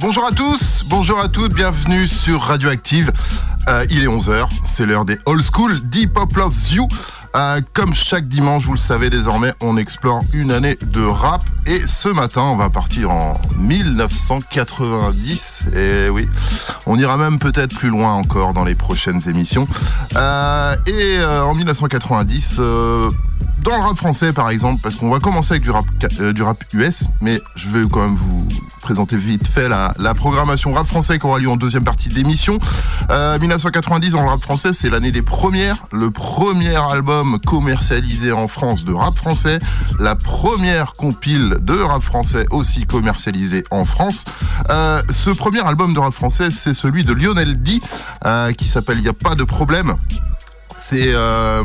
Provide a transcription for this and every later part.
Bonjour à tous, bonjour à toutes, bienvenue sur Radioactive. Euh, il est 11h, c'est l'heure des old school Deep Pop Loves You. Euh, comme chaque dimanche, vous le savez désormais, on explore une année de rap. Et ce matin, on va partir en 1990. Et oui, on ira même peut-être plus loin encore dans les prochaines émissions. Euh, et euh, en 1990, euh, dans le rap français par exemple, parce qu'on va commencer avec du rap, euh, US, mais je vais quand même vous présenter vite fait la, programmation rap français qui aura lieu en deuxième partie de l'émission. Euh, 1990 dans le rap français, c'est l'année des premières, le premier album commercialisé en France de rap français, la première compile de rap français aussi commercialisée en France. Euh, ce premier album de rap français, c'est celui de Lionel D, euh, qui s'appelle Y a pas de problème. C'est euh,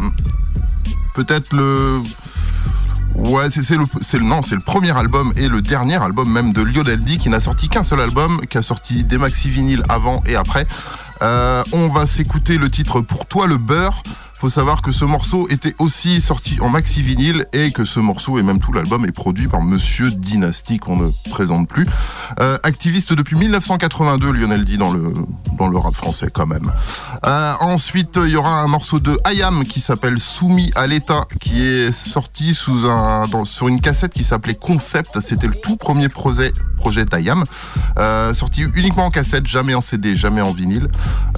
peut-être le Ouais, c'est le, non, c'est le premier album et le dernier album même de Lionel D qui n'a sorti qu'un seul album, qui a sorti des maxi vinyles avant et après. Euh, on va s'écouter le titre Pour toi le beurre. Faut savoir que ce morceau était aussi sorti en maxi vinyle et que ce morceau et même tout l'album est produit par Monsieur Dynasty qu'on ne présente plus. Euh, activiste depuis 1982, Lionel D dans le dans le rap français quand même. Euh, ensuite, il y aura un morceau de Ayam qui s'appelle Soumis à l'État, qui est sorti sous un sur une cassette qui s'appelait Concept. C'était le tout premier projet projet d'Ayam, euh, sorti uniquement en cassette, jamais en CD, jamais en vinyle.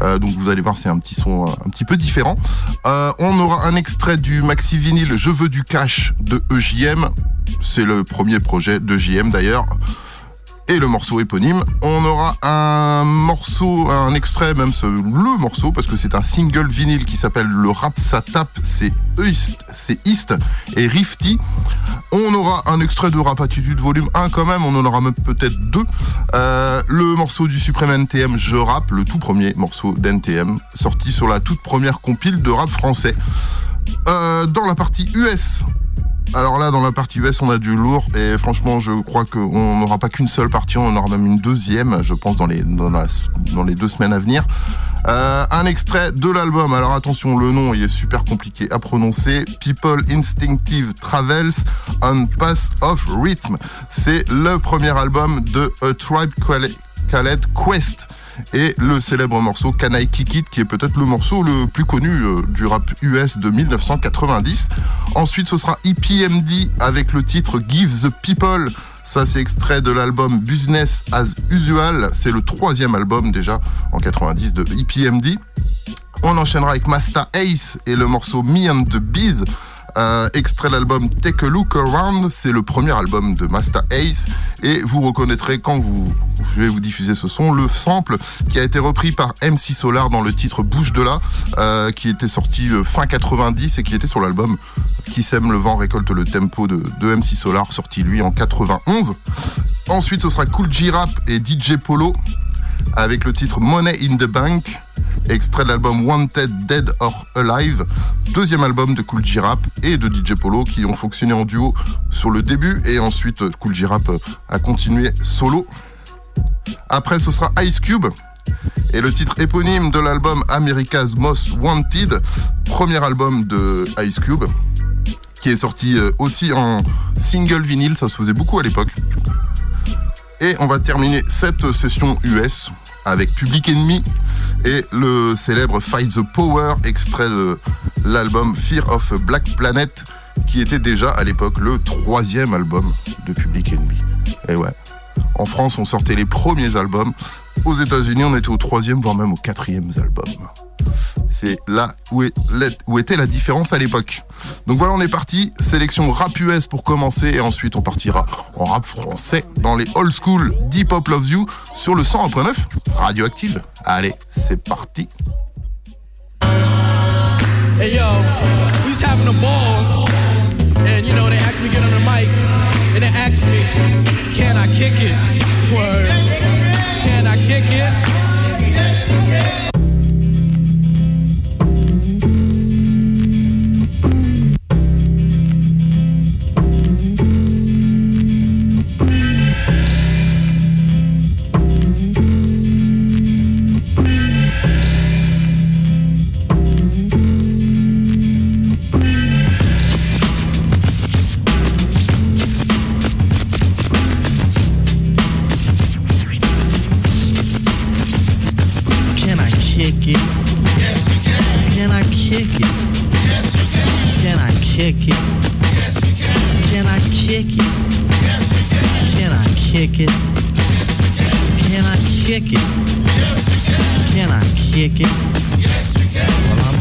Euh, donc vous allez voir, c'est un petit son euh, un petit peu différent. On aura un extrait du maxi vinyle Je veux du cash de EJM. C'est le premier projet de JM d'ailleurs. Et le morceau éponyme. On aura un morceau, un extrait, même le morceau, parce que c'est un single vinyle qui s'appelle Le Rap Ça Tape, c'est East, c'est East et Rifty. On aura un extrait de Rap Attitude volume 1 quand même, on en aura même peut-être deux. Euh, le morceau du Suprême NTM, Je Rap, le tout premier morceau d'NTM, sorti sur la toute première compile de rap français. Euh, dans la partie US, alors là, dans la partie US, on a du lourd et franchement, je crois qu'on n'aura pas qu'une seule partie, on en aura même une deuxième, je pense, dans les, deux semaines à venir. Euh, un extrait de l'album. Alors attention, le nom est super compliqué à prononcer. People Instinctive Travels on Path of Rhythm. C'est le premier album de A Tribe Called Quest et le célèbre morceau Can I Kick It qui est peut-être le morceau le plus connu euh, du rap US de 1990. Ensuite, ce sera EPMD avec le titre Give the People. Ça, c'est extrait de l'album Business as Usual. C'est le troisième album déjà en 90 de EPMD. On enchaînera avec Masta Ace et le morceau Me and the Bees. Extrait l'album Take a Look Around, c'est le premier album de Masta Ace et vous reconnaîtrez quand vous, je vais vous diffuser ce son, le sample qui a été repris par MC Solar dans le titre Bouge de là, euh, qui était sorti euh, fin 90 et qui était sur l'album Qui sème le vent récolte le tempo de, de MC Solar, sorti lui en 91. Ensuite, ce sera Cool G Rap et DJ Polo avec le titre Money in the Bank, extrait de l'album Wanted Dead or Alive, deuxième album de Cool G Rap et de DJ Polo qui ont fonctionné en duo sur le début et ensuite euh, Cool G Rap euh, a continué solo. Après ce sera Ice Cube et le titre éponyme de l'album America's Most Wanted, premier album de Ice Cube qui est sorti euh, aussi en single vinyle, ça se faisait beaucoup à l'époque. Et on va terminer cette session US avec Public Enemy et le célèbre Fight the Power, extrait de l'album Fear of Black Planet, qui était déjà à l'époque le troisième album de Public Enemy. Et ouais, en France, on sortait les premiers albums. Aux États-Unis, on était au troisième, voire même au quatrième album. C'est là où, était la différence à l'époque. Donc voilà, on est parti. Sélection rap US pour commencer et ensuite on partira en rap français dans les old school Deep Hop Loves You sur le 101.9 Radioactive. Allez, c'est parti. Hey yo, having a ball, and you know they me get on the mic, and they asked me, can I kick it? Word. it? Yes, you can. Can I kick it? Yes, you can. Can I kick it? Yes, you can. Can I kick it? Yes, you can. Can I kick it? Yes, you can. Can I kick it? Yes, you can. Can I kick it? Yes, you can. Well, I'm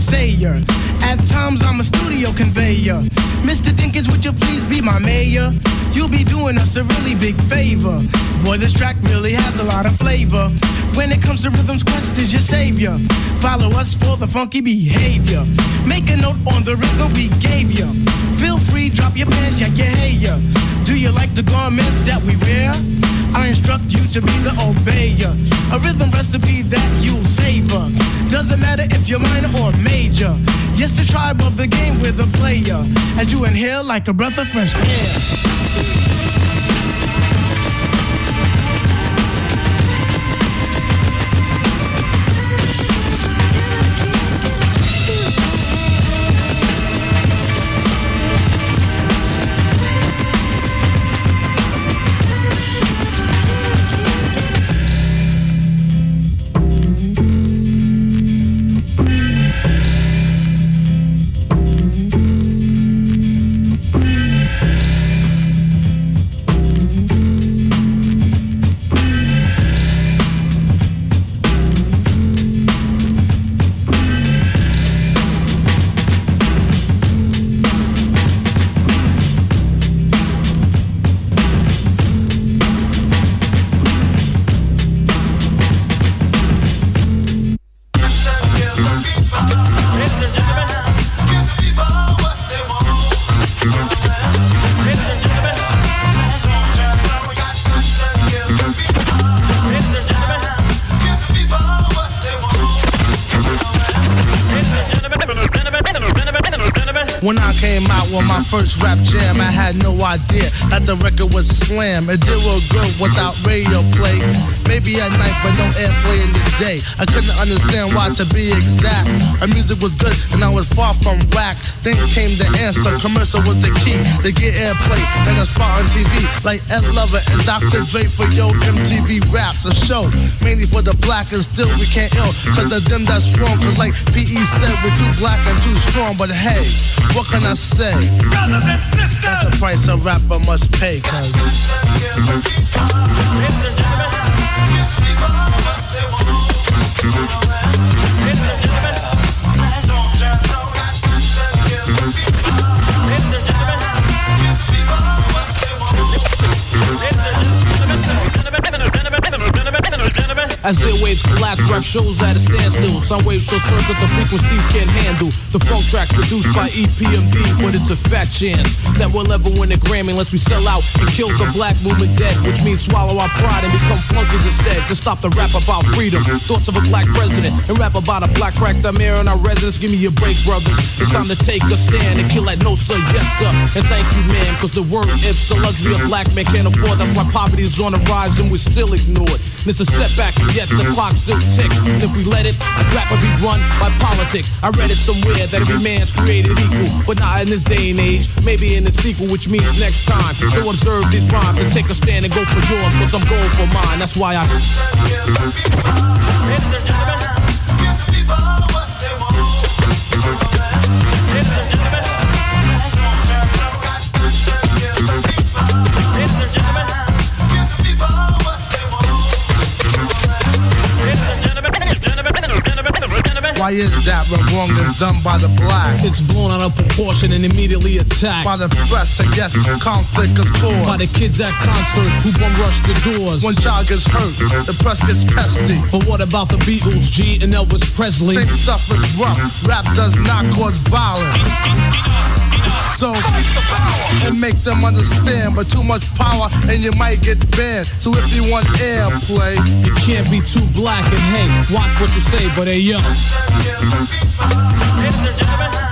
Sayer. At times, I'm a studio conveyor. Mr. Dinkins, would you please be my mayor? You'll be doing us a really big favor. Boy, this track really has a lot of flavor. When it comes to rhythms, Quest is your savior. Follow us for the funky behavior. Make a note on the rhythm we gave you. Feel free, drop your pants, check your hair. Do you like the garments that we wear? I instruct you to be the obeyer. A rhythm recipe that you'll savor. Doesn't matter if you're minor or major. Yes, the tribe of the game with a player. As you inhale like a breath of fresh air. With my first rap jam, I had no idea that the record was a slam. It did real good without radio play. Maybe at night, but no airplay in the day. I couldn't understand why, to be exact. Our music was good and I was far from whack. Then came the answer. Commercial was the key to get airplay and a spot on TV. Like Ed Lover and Dr. Dre for Yo MTV Raps. A show mainly for the black and still we can't ill. Cause of them that's wrong. Cause like PE said, we're too black and too strong. But hey, what can I say? That's a price a rapper must pay. Cause As airwaves collapse, rap shows at a standstill. Some waves so circuit the frequencies can't handle. The funk tracks produced by EPMD, but it's a fat chance that we'll ever win a Grammy unless we sell out and kill the black movement dead, which means swallow our pride and become flunkies instead. To stop the rap about freedom, thoughts of a black president, and rap about a black crack the mayor in our residence. Give me a break, brothers. It's time to take a stand and kill that no sir, yes sir. And thank you, man, cause the word if's a luxury a black man can't afford. That's why poverty is on the rise and we're still ignored. And it's a setback, and yet the clock still ticks. And if we let it, rap will be run by politics. I read it somewhere that every man's created equal, but not in this day and age. Maybe in the sequel, which means next time. So observe these rhymes and take a stand and go for yours, cause I'm going for mine. That's why I. Why is that when wrong is done by the black? It's blown out of proportion and immediately attacked. By the press, and yes, conflict is caused. By the kids at concerts who bum rush the doors. When child gets hurt, the press gets pesty. But what about the Beatles, G and Elvis Presley? Same stuff is rough. Rap does not cause violence. And make them understand, but too much power and you might get banned. So if you want airplay, you can't be too black and hey, watch what you say, but hey yo. Ladies and gentlemen.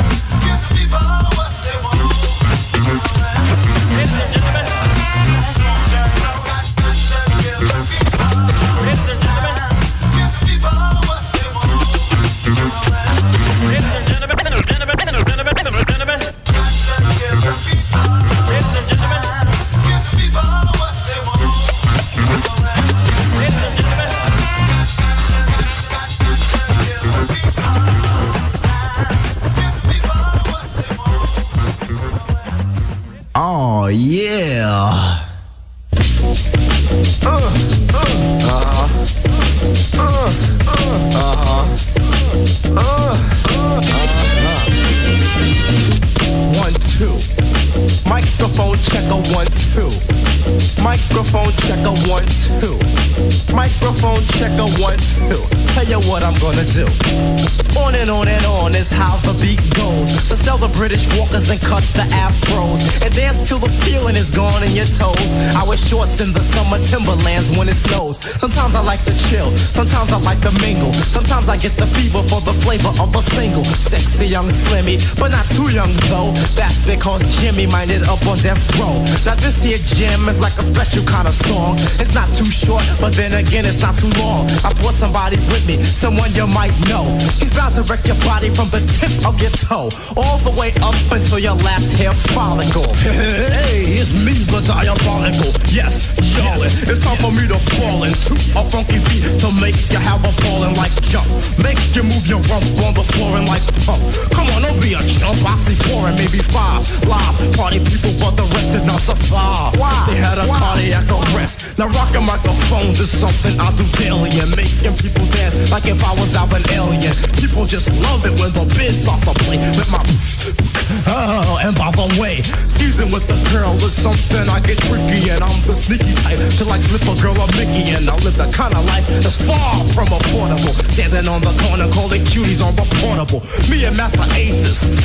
Afros. And dance till the feeling is gone in your toes. I wear shorts in the summer timberlands when it snows. Sometimes I like to chill, sometimes I like to mingle. Sometimes I get the fever for the flavor of a single. Sexy young slimmy, but not too young though. That's because Jimmy minded up on death row. Now this here jam is like a special kind of song. It's not too short, but then again it's not too long. I brought somebody with me, someone you might know. He's bound to wreck your body from the tip of your toe, all the way up until your last hair follicle. hey, it's me, the diabolical. Yes, Charlotte, yes, it's time yes. for me to fall into a funky beat to make you have a falling like jump. Make you move your rump on the floor and like pump. Come on, don't be a chump. I see four and maybe five live party people, but the rest did not survive. Why? They had a Why? cardiac arrest. Now rocking microphones is something I do daily and making people dance like if I was out an alien. People just love it when the biz starts to play with my. Oh, and by the way, skeezing with the girl is something I get tricky and I'm the sneaky type to like slip a girl a Mickey and I live the kind of life that's far from affordable. Standing on the corner calling cuties on the portable. Me and Master Aces. is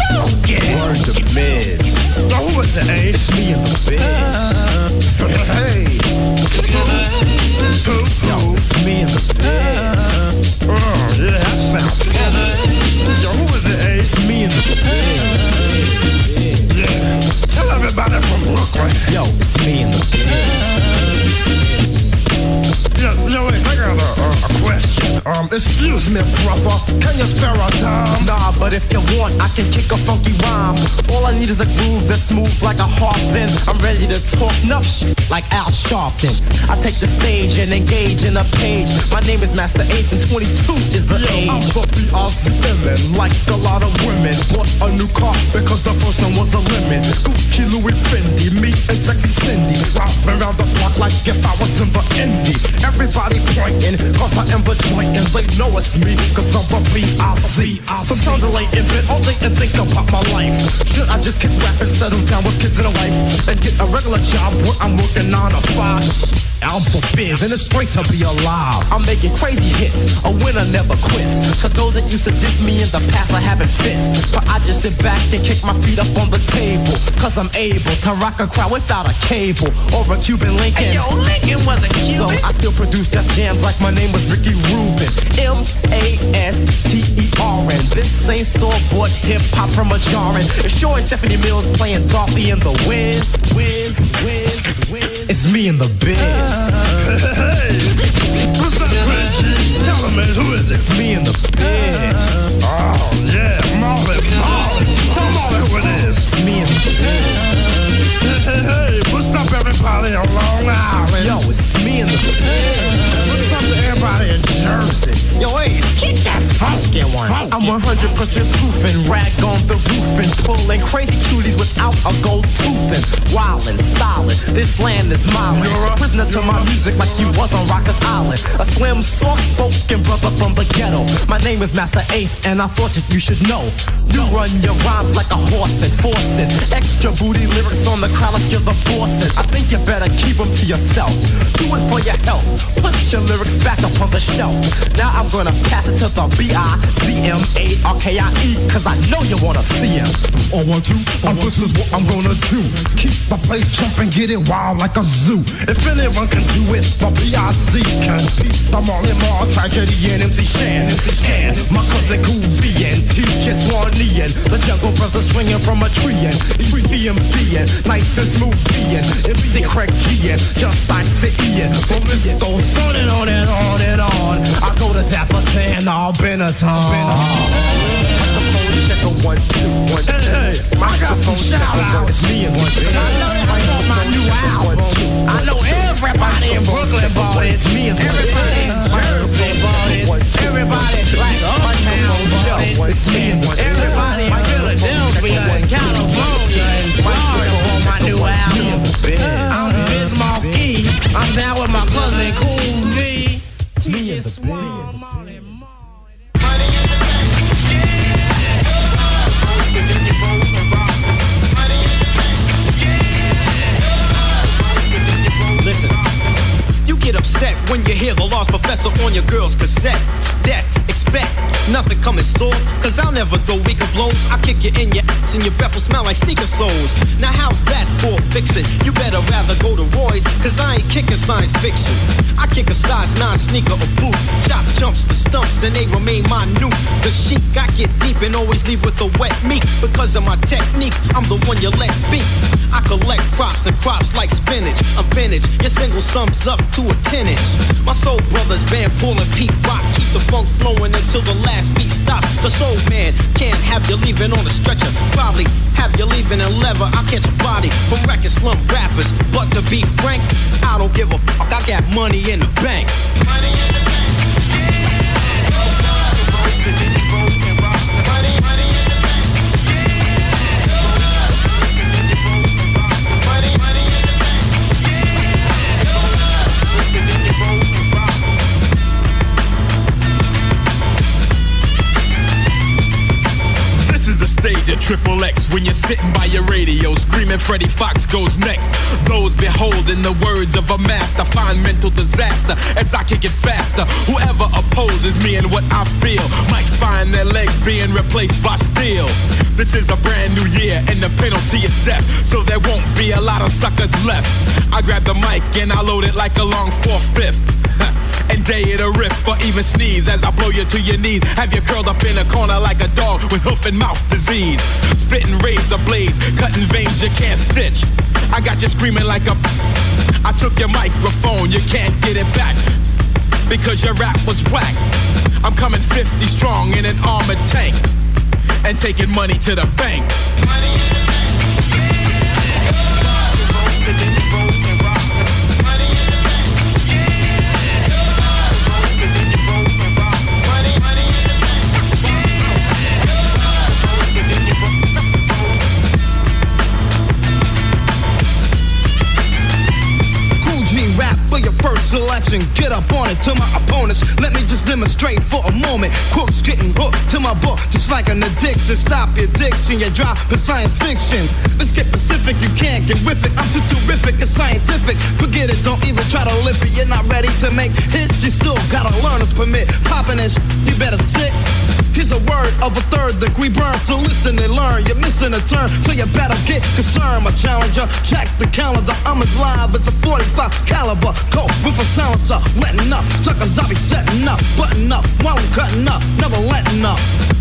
yeah. Word the Miz. Now who is it, Ace? Me and the Biz. Uh, hey. Yo, it's me and the Biz. Uh, yeah, that sounds. Yo, who is it, Ace? Me and the Biz about it from Brooklyn. Yo, it's me and the kids. Yo, yo, I got a, question. Um, excuse me, brother, can you spare a dime? Nah, but if you want, I can kick a funky rhyme. All I need is a groove that's smooth like a harp. Then I'm ready to talk enough shit like Al Sharpton. I take the stage and engage in a page. My name is Master Ace and 22 is the yeah, age. I'm the BRC like a lot of women. Bought a new car because the first one was a lemon. Gucci, Louis, Fendi, me and sexy Cindy. Round around the block like if I was in the indie. Everybody pointing, cause I am the joint and they know it's me, cause I'm the B-I-C. Sometimes I lay in bed all day and think about my life. Should I just keep rapping, settle down with kids and a wife, and get a regular job where I'm working on a five? I down for biz, and it's great to be alive. I'm making crazy hits, a winner never quits. So those that used to diss me in the past, I haven't fit. But I just sit back and kick my feet up on the table. Cause I'm able to rock a crowd without a cable or a Cuban Lincoln. Hey, yo, Lincoln was a Cuban. So I still produce death jams like my name was Ricky Rubin. M-A-S-T-E-R-N. This ain't store-bought hip-hop from a jarring. It's sure Stephanie Mills playing Dorothy in the Wiz, Wiz, Wiz, Wiz. It's me in the biz. Hey, what's up, Reggie? Tell him, man, who is it? It's me in the biz. Oh, yeah, Marley, Marley. Tell Marley who it is. It's me in the biz. Hey, hey, what's up, everybody on Long Island? Yo, it's me in the biz. What's up in Jersey? Yo, hey, kick that funky one. I'm 100% proof and rag on the roof and pulling crazy cuties without a gold tooth and wildin', stylin'. This land is mine. You're a prisoner to my music like you was on Rockers Island. A slim, soft-spoken brother from the ghetto. My name is Master Ace, and I thought that you should know. You run your rhymes like a horse and force it. Extra booty lyrics on the crowd like you're the boss. And I think you better keep them to yourself. Do it for your health. Put your lyrics back up on the shelf. Now I'm gonna pass it to the B-I-C-M-A-R-K-I-E, cause I know you wanna see him. Or one, two, or this is what I'm gonna do. Keep the place jumping, get it wild like a zoo. If anyone can do it, the B.I.C. can. Peace, the Marley Marl, tragedy, and MC Shan. MC Shan, my cousin Cool V and T.J. Swanee and the Jungle Brothers swinging from a tree and EPMD and nice and smooth B and MC Craig G and Just I Sit and the list goes on and on and on and on. I go to Dapper Dan, all Benetton. Check a one, two, one, two. Hey, hey, I got some shout outs. It's me and one I know my new album. I know everybody in Brooklyn bought it. It's me and Everybody in Jersey bought it. Everybody like Uptown bought it. It's me and. Everybody in Philadelphia and California and Florida my new album. I'm Biz Marquis. I'm down with my cousin Cool V. TJ Swan, Marley Listen, you get upset when you hear the lost professor on your girl's cassette. Expect nothing coming soft, cause I'll never throw weaker blows. I kick you in your ass and your breath will smell like sneaker soles. Now how's that for fixing? You better rather go to Roy's, cause I ain't kicking science fiction. I kick a size 9 sneaker or boot. Chop jumps the stumps and they remain minute. The chic, I get deep and always leave with a wet meat. Because of my technique, I'm the one you let speak. I collect props and crops like spinach. I'm vintage, your single sums up to a 10 inch. My soul brothers, Van Pool and Pete Rock, keep the funk flowing until the last beat stops. The soul man can't have you leaving on a stretcher. Probably have you leaving in leather. I'll catch a body from wrecking slum rappers. But to be frank, I don't give a fuck. I got money in the bank. Money in the bank. Sitting by your radio screaming Freddie Fox goes next. Those beholding the words of a master find mental disaster as I kick it faster. Whoever opposes me and what I feel might find their legs being replaced by steel. This is a brand new year and the penalty is death, so there won't be a lot of suckers left. I grab the mic and I load it like a long four-fifth. And day it a riff or even sneeze as I blow you to your knees. Have you curled up in a corner like a dog with hoof and mouth disease. Spitting razor blades, cutting veins you can't stitch. I got you screaming like a. I took your microphone, you can't get it back because your rap was whack. I'm coming 50 strong in an armored tank and taking money to the bank. Get up on it to my opponents. Let me just demonstrate for a moment. Crooks getting hooked to my book just like an addiction. Stop your addiction, you drop for science fiction. Let's get Pacific, you can't get with it. I'm too terrific, it's scientific. Forget it, don't even try to live it. You're not ready to make hits, you still got a learner's permit. Popping this, you better sit. Here's a word of a third degree burn, so listen and learn. You're missing a turn, so you better get concerned. My challenger, check the calendar. I'm as live as a 45 caliber. Go with a silencer, letting up. Suckers, I be setting up, button up, while I'm cutting up, never letting up.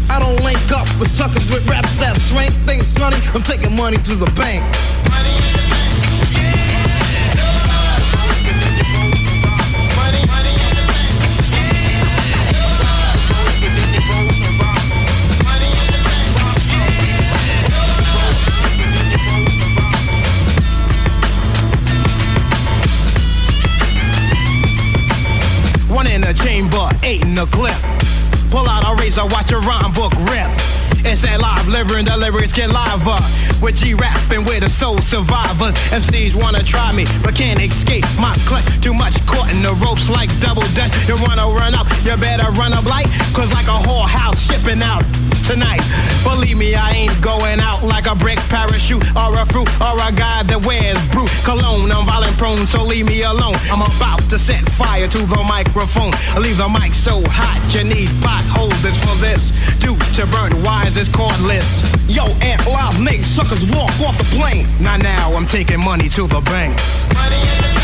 I don't link up with suckers with raps that swank. Things funny, I'm taking money to the bank. Money chamber, eight in the clip. Pull out a razor, watch a rhyme book rip. It's that live liver and the lyrics get liver. With G rapping with the soul survivors. MCs wanna try me, but can't escape my clutch. Too much caught in the ropes like double dutch. You wanna run up, you better run up light. Cause like a whole house shipping out tonight. Believe me, I ain't going out like a brick parachute or a fruit or a guy that wears brute cologne. I'm violent prone, so leave me alone. I'm about to set fire to the microphone. I Leave the mic so hot, you need pot holders for this. Due to burnt wires, it's cordless. Yo, Ant Live make suckers walk off the plane. Not now, I'm taking money to the bank.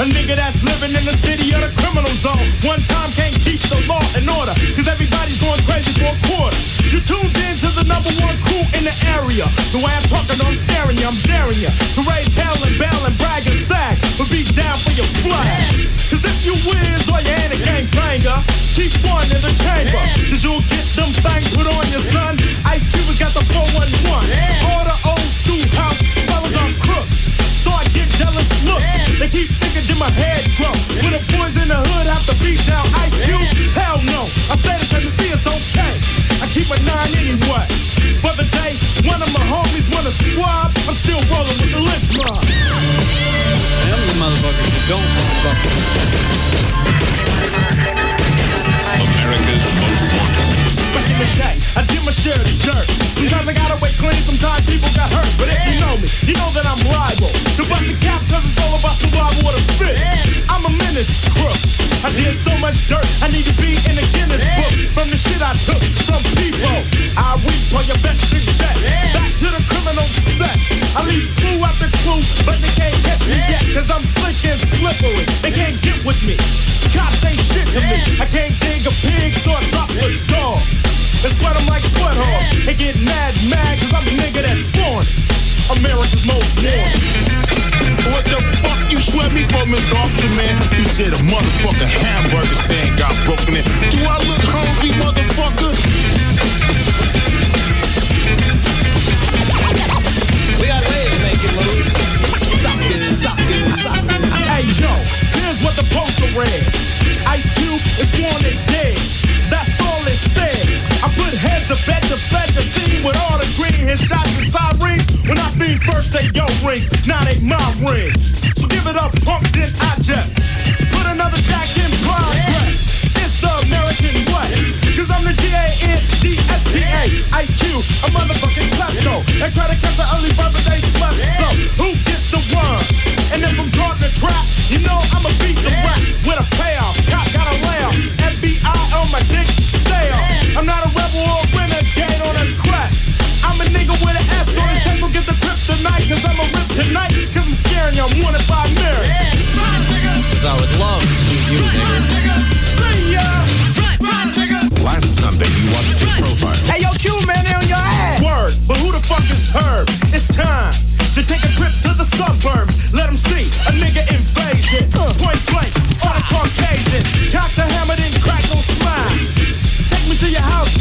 A nigga that's living in the city of the criminal zone. One time can't keep the law in order, cause everybody's going crazy for a quarter. You tuned in to the number one crew in the area. The way I'm talking, I'm scaring you, I'm daring you. To raise hell and bell and brag and sack, but be down for your flag. Cause if you wins or you ain't a gangbanger, keep one in the chamber. Cause you'll get them things put on your son. Ice Cube got the 411. All the old school house fellas are crooks. So I get jealous looks. They keep thinking that my head grow. When the boys in the hood have to beat down Ice Cube, hell no. I said it, to see it's okay. I keep a nine anyway. For the day, one of my homies wanna swab, I'm still rolling with the lynch mob. Them the motherfuckers don't fuck. The day, I did my share of the dirt. Sometimes I gotta wait clean, sometimes people got hurt. But if you know me, you know that I'm liable. To bust a cap, cause it's all about survival of the fit. I'm a menace, crook. I did so much dirt, I need to be in the Guinness book. From the shit I took from people. I reap on your best big jet. Back to the criminal set. I leave clue after clue, but they can't catch me yet. Cause I'm slick and slippery. They can't get with me. Cops ain't shit to me. I can't dig a pig, so I drop with dogs. And get mad, mad, cause I'm a nigga that's born. America's most wanted. What the fuck you sweat me for, Mr. Officer, man? You said a motherfucker hamburger stand got broken in. Do I look hungry, motherfucker? We got ways to make it move. Suckin', suckin', suckin'. Hey yo, here's what the poster read. Ice Cube is wanted dead. That's all it said. I put heads to bed to fed the scene with all the green his shots and sirens. When I feed first they yo rings, now they my rings. So give it up, punk, then I just put another jack in progress. It's the American way. Cause I'm the G-A-N-D-S-P Ice Cube, a motherfucking klepto. And try to catch an early bird, they slept. So, who gets the worm? And if I'm caught in the trap, you know I'ma beat the rap with a payoff. Cop got a layoff. FBI on my dick, stay off. I'm not a rebel or a renegade on a crest. I'm a nigga with an S on his chest, so get the grip tonight, cause I'm a rip tonight, cause I'm scaring y'all wanted by a mirror. Cause I would love to see you, nigga. See ya! Last Sunday, you watched the profile. Hey, yo, Q, man, they on your ass. Word, but who the fuck is Herb? It's time to take a trip to the suburbs. Let 'em see a nigga invasion. Point blank, on a Caucasian. Cock the hammer, then crack,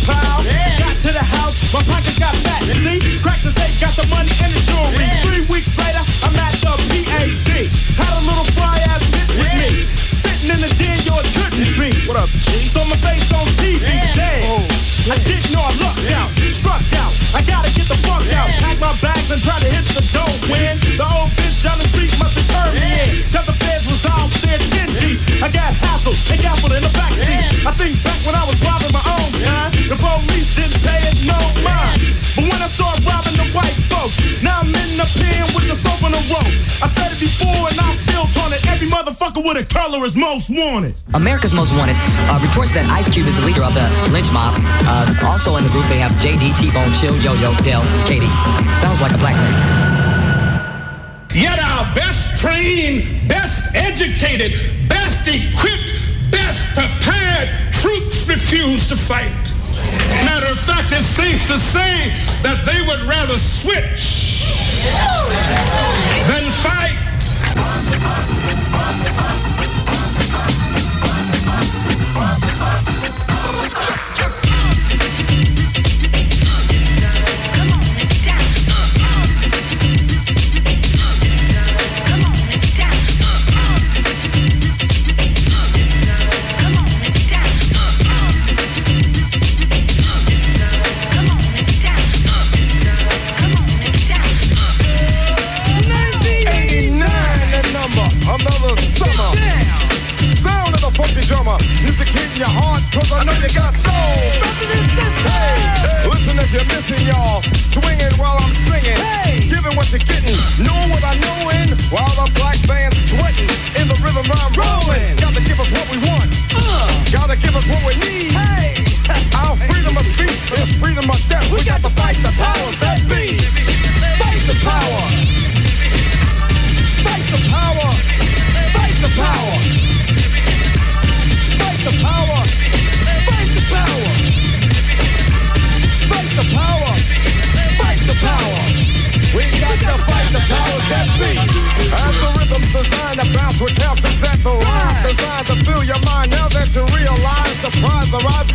pal. Got to the house, my pockets got fat. See, crack the safe, got the money and the jewelry. Three weeks later, I'm at the PAD. Had a little fly ass bitch with me. Sitting in the den, yo, it couldn't be. What up, G? So my face on TV, damn. Oh. I didn't know I lucked out, struck out. I gotta get the fuck out. Pack my bags and try to hit the dough. When the old bitch down the street must have the soap on the rope. I said it before and I still taunt it. Every motherfucker with a color is most wanted. America's Most Wanted uh, reports that Ice Cube is the leader of the lynch mob. Uh, also in the group, they have JD, T-Bone, Chill, Yo-Yo, Dell, Katie. Sounds like a black thing. Yet our best trained, best educated, best equipped, best prepared troops refuse to fight. Matter of fact, it's safe to say that they would rather switch then fight! Music hitting your heart, cause I know you got soul. Hey, listen if you're missing y'all, swinging while I'm singing, giving what you're getting, know what I know in, while the black band's sweating, in the rhythm I'm rolling. Gotta give us what we want, uh. gotta give us what we need. Hey, our freedom of speech is freedom of death. We got to fight the powers that be. Fight the power. Fight the power! Fight the power! The power! Fight the power! Fight the power! Fight the power! We got to fight the rhythm's designed to bounce with the designed to fill your mind. Now that you realize the prize arrives,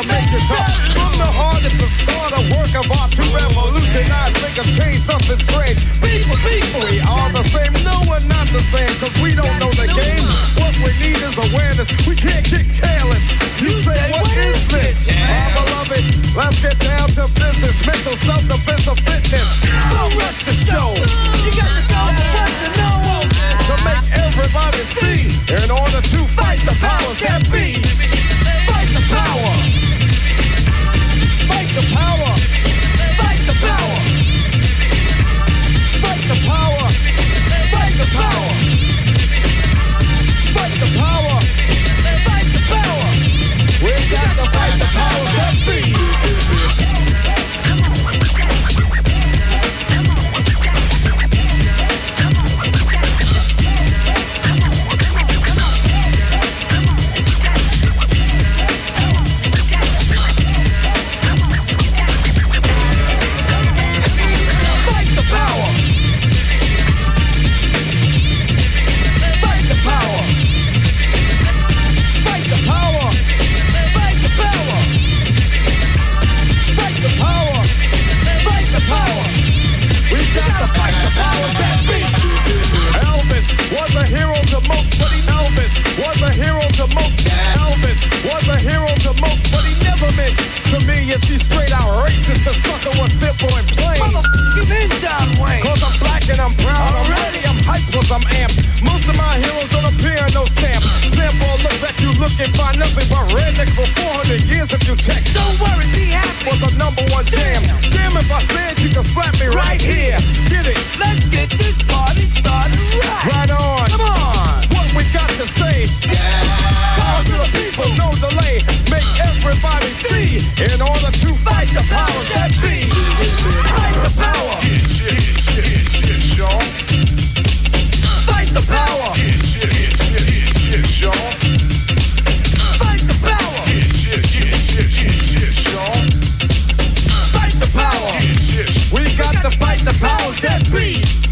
to make it tough. From the heart, it's a start, a work of art to revolutionize, make a change, something strange. People, people, we are the same. No, we're not the same, cause we don't know the game. What we need is awareness. We can't get careless. You say, what is this? My beloved, let's get down to business. Mental self-defense of fitness. Don't rush the show. You got to know what you know. To make everybody see. In order to fight the powers that be. Fight the power. Fight the power. Fight the power. Fight the power. Fight the power. Power. Power. We got to fight the powers If she's straight out racist. The sucker was simple and plain. Motherfucking John Wayne. Cause I'm black and I'm proud. I'm ready, I'm hyped cause I'm amped. Most of my heroes don't appear in no stamp. Sample look back, you look and find nothing but rednecks for 400 years if you check. Don't worry, be happy. Was a number one jam. Damn, Damn if I said you could slap me right, right here. Get it. Let's get this party started right. Right on. Come on. What we got to say. Yeah. Power to the people, no delay. Fight the powers that be. Fight the power. Fight the power. Fight the power. Fight the power. We got to fight the powers that be.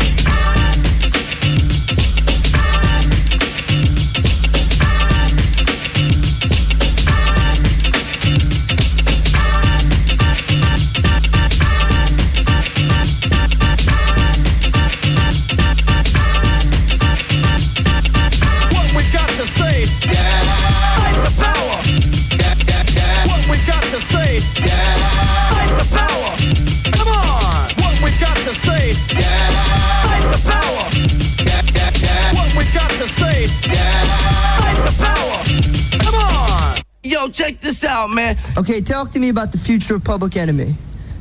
Out, man. Okay, talk to me about the future of Public Enemy.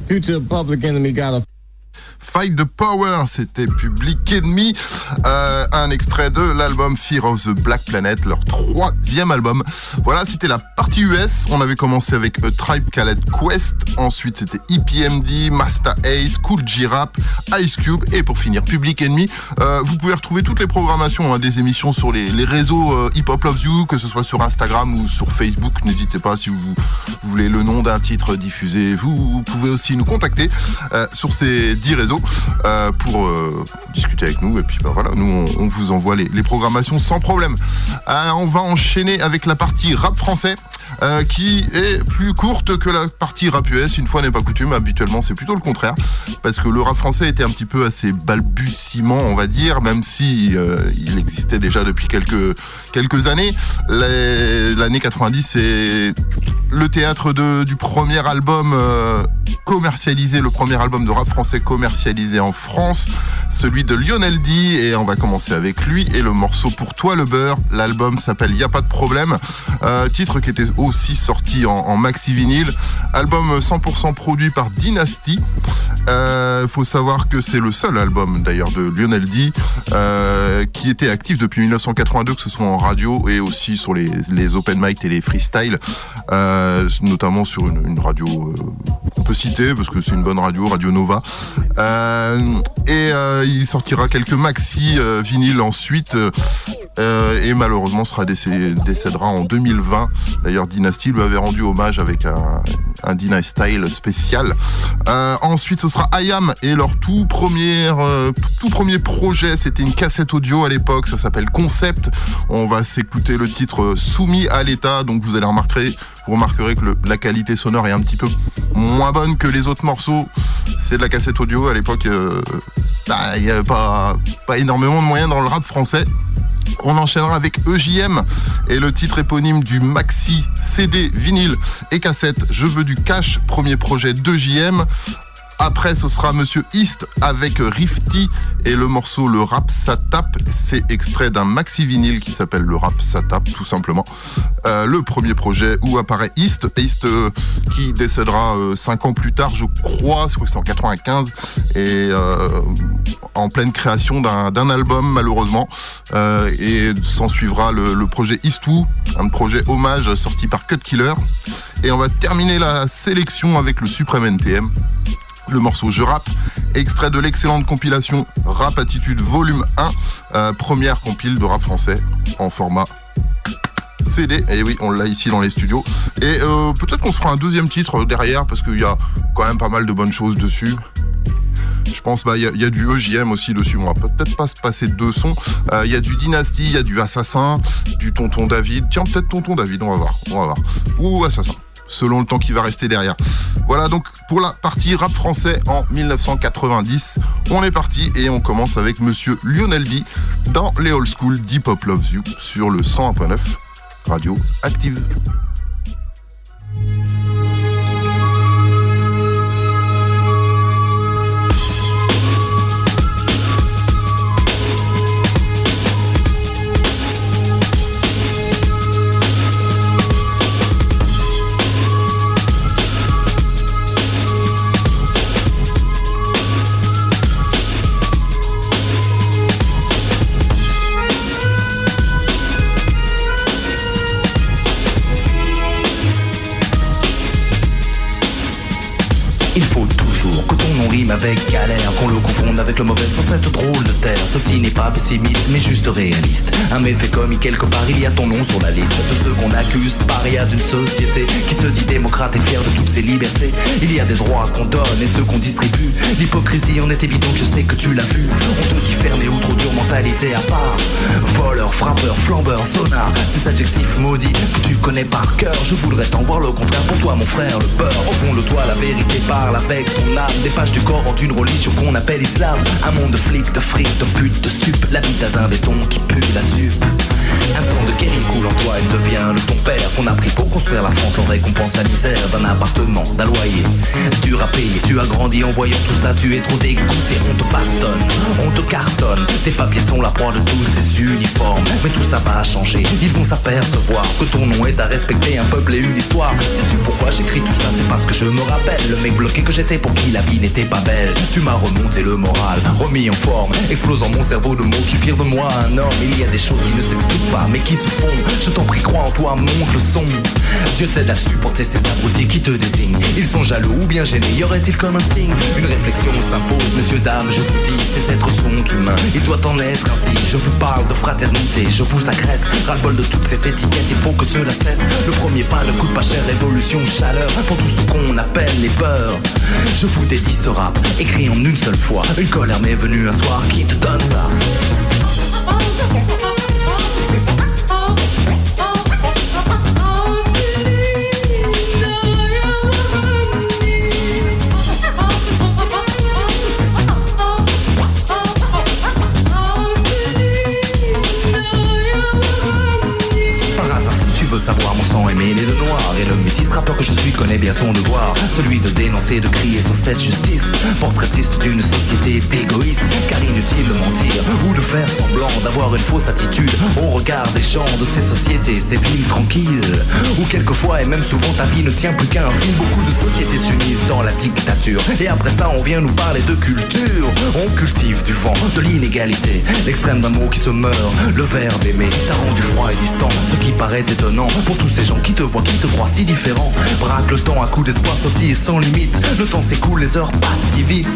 Future of Public Enemy got a Fight the Power, c'était Public Enemy, euh, un extrait de l'album Fear of the Black Planet, leur troisième album. Voilà, c'était la partie US. On avait commencé avec A Tribe Called Quest, ensuite c'était EPMD, Masta Ace, Cool G-Rap, Ice Cube et pour finir Public Enemy. Euh, vous pouvez retrouver toutes les programmations hein, des émissions sur les, réseaux euh, Hip Hop Loves You, que ce soit sur Instagram ou sur Facebook. N'hésitez pas si vous, voulez le nom d'un titre diffusé. Vous, vous pouvez aussi nous contacter sur ces 10 réseaux euh, pour euh, discuter avec nous. Et puis bah, voilà, nous on, vous envoie les, les programmations sans problème. Euh, on va enchaîner avec la partie rap français. Euh, qui est plus courte que la partie rap US. Une fois n'est pas coutume, habituellement c'est plutôt le contraire, parce que le rap français était un petit peu assez balbutiement, on va dire, même si euh, il existait déjà depuis quelques quelques années. L'année 90, c'est le théâtre du premier album euh, commercialisé, le premier album de rap français commercialisé en France, celui de Lionel D. Et on va commencer avec lui et le morceau Pour toi le beurre. L'album s'appelle Y a pas de problème. Titre qui était aussi sorti en, maxi vinyle. Album 100% produit par Dynasty. Euh, faut savoir que c'est le seul album d'ailleurs de Lionel D euh, qui était actif depuis 1982, que ce soit en radio et aussi sur les, les open mic et les freestyle, euh, notamment sur une, une radio qu'on peut citer parce que c'est une bonne radio, Radio Nova. Et il sortira quelques maxi vinyles ensuite et malheureusement sera décé- décédera en 2020. D'ailleurs Dynasty lui avait rendu hommage avec un, un Style spécial. Euh, ensuite ce sera IAM et leur tout premier, euh, tout, premier projet, c'était une cassette audio à l'époque, ça s'appelle Concept. On va s'écouter le titre euh, Soumis à l'État, donc vous allez remarquer, vous remarquerez que la qualité sonore est un petit peu moins bonne que les autres morceaux. C'est de la cassette audio à l'époque, bah, il n'y avait pas, pas énormément de moyens dans le rap français. On enchaînera avec EJM et le titre éponyme du maxi CD, vinyle et cassette Je veux du cash, premier projet d'EJM. Après, ce sera Monsieur East avec Rifty et le morceau Le Rap Ça Tape. C'est extrait d'un maxi vinyle qui s'appelle Le Rap Ça Tape, tout simplement. Euh, le premier projet où apparaît East. East euh, qui décédera 5 ans plus tard, je crois, c'est en 95. Et euh, en pleine création d'un album, malheureusement. Euh, et s'en suivra le, projet East2, un projet hommage sorti par Cut Killer. Et on va terminer la sélection avec le Suprême NTM le morceau Je rappe, extrait de l'excellente compilation Rap Attitude Volume 1, euh, première compile de rap français en format CD. Et oui, on l'a ici dans les studios. Et euh, peut-être qu'on se fera un deuxième titre derrière parce qu'il y a quand même pas mal de bonnes choses dessus. Je pense bah il y, a- du EJM aussi dessus. On va peut-être pas se passer deux sons. Euh, Il y a du Dynasty, il y a du Assassin, du Tonton David. Tiens peut-être Tonton David, on va voir, on va voir. Ou Assassin, selon le temps qui va rester derrière. Voilà donc pour la partie rap français en 1990. On est parti et on commence avec Monsieur Lionel D dans les old school Deep Hop Loves You sur le 101.9 Radio Active. Avec galère, qu'on le avec le mauvais sans cette drôle de terre. Ceci n'est pas pessimiste, mais juste réaliste. Un méfait commis quelque part, il y a ton nom sur la liste de ceux qu'on accuse, paria d'une société qui se dit démocrate et fière de toutes ses libertés. Il y a des droits qu'on donne et ceux qu'on distribue. L'hypocrisie en est évidente, je sais que tu l'as vu. On te dit fermé ou trop dure mentalité à part. Voleur, frappeur, flambeur, sonar, ces adjectifs maudits que tu connais par cœur. Je voudrais t'en voir le contraire pour toi, mon frère, le beurre. Au fond de toi, la vérité parle avec ton âme. Des pages du corps en une religion qu'on appelle islam. Un monde de flics, de fric, de putes, de. La vie d'un béton qui pue la supe. Un sang de Kelly coule en toi, il devient le ton père qu'on a pris pour construire la France en récompense la misère d'un appartement, d'un loyer. Dur à payer, tu as grandi en voyant tout ça, tu es trop dégoûté, on te bastonne, on te cartonne. Tes papiers sont la proie de tous ces uniformes, mais tout ça va changer. Ils vont s'apercevoir que ton nom est à respecter un peuple et une histoire. Sais-tu pourquoi j'écris tout ça? C'est parce que je me rappelle le mec bloqué que j'étais pour qui la vie n'était pas belle. Tu m'as remonté le moral, remis en forme, explosant mon cerveau de mots qui firent de moi un homme. Il y a des choses qui ne s'expliquent pas, mais qui se font. Je t'en prie, crois en toi, monte le son. Dieu t'aide à supporter ces abrutis qui te désignent. Ils sont jaloux ou bien gênés, y aurait-il comme un signe? Une réflexion s'impose, messieurs, dames, je vous dis, ces êtres sont humains. Il doit en être ainsi. Je vous parle de fraternité, je vous agresse. Ras-le-bol de toutes ces étiquettes, il faut que cela cesse. Le premier pas ne coûte pas cher, révolution, chaleur. Pour tout ce qu'on appelle les peurs. Je vous dédie ce rap, écrit en une seule fois. Colère m'est venue un soir qui te donne ça. Hasard, si tu veux savoir, mon sang est mêlé de noir Et le métis rappeur que je suis connaît bien son devoir Celui de dénoncer, de crier sur cette justice Portraitiste d'une société d'égoïstes Car inutile de mentir ou de faire semblant D'avoir une fausse attitude au regard des gens De ces sociétés, ces villes tranquilles Où quelquefois et même souvent ta vie ne tient plus qu'à un fil. Beaucoup de sociétés s'unissent dans la dictature Et après ça on vient nous parler de culture. On cultive du vent, de l'inégalité L'extrême d'un mot qui se meurt Le verbe aimer t'a rendu froid et distant Ce qui paraît étonnant pour tous ces gens qui te voient, qui te croient si différent Braque le temps à coup d'espoir, ceci est sans limite. Le temps s'écoule, les heures passent si vite.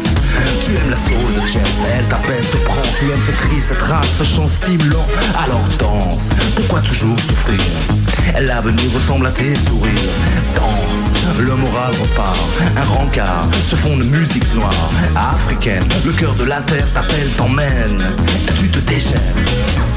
Tu aimes la soul de James, elle t'apaise, te prend. Tu aimes ce cri, cette rage, ce chant stimulant. Alors danse, pourquoi toujours souffrir? L'avenir ressemble à tes sourires. Danse, le moral repart. Un rencard se fond de musique noire. Africaine, le cœur de la terre t'appelle, t'emmène. Tu te déchaînes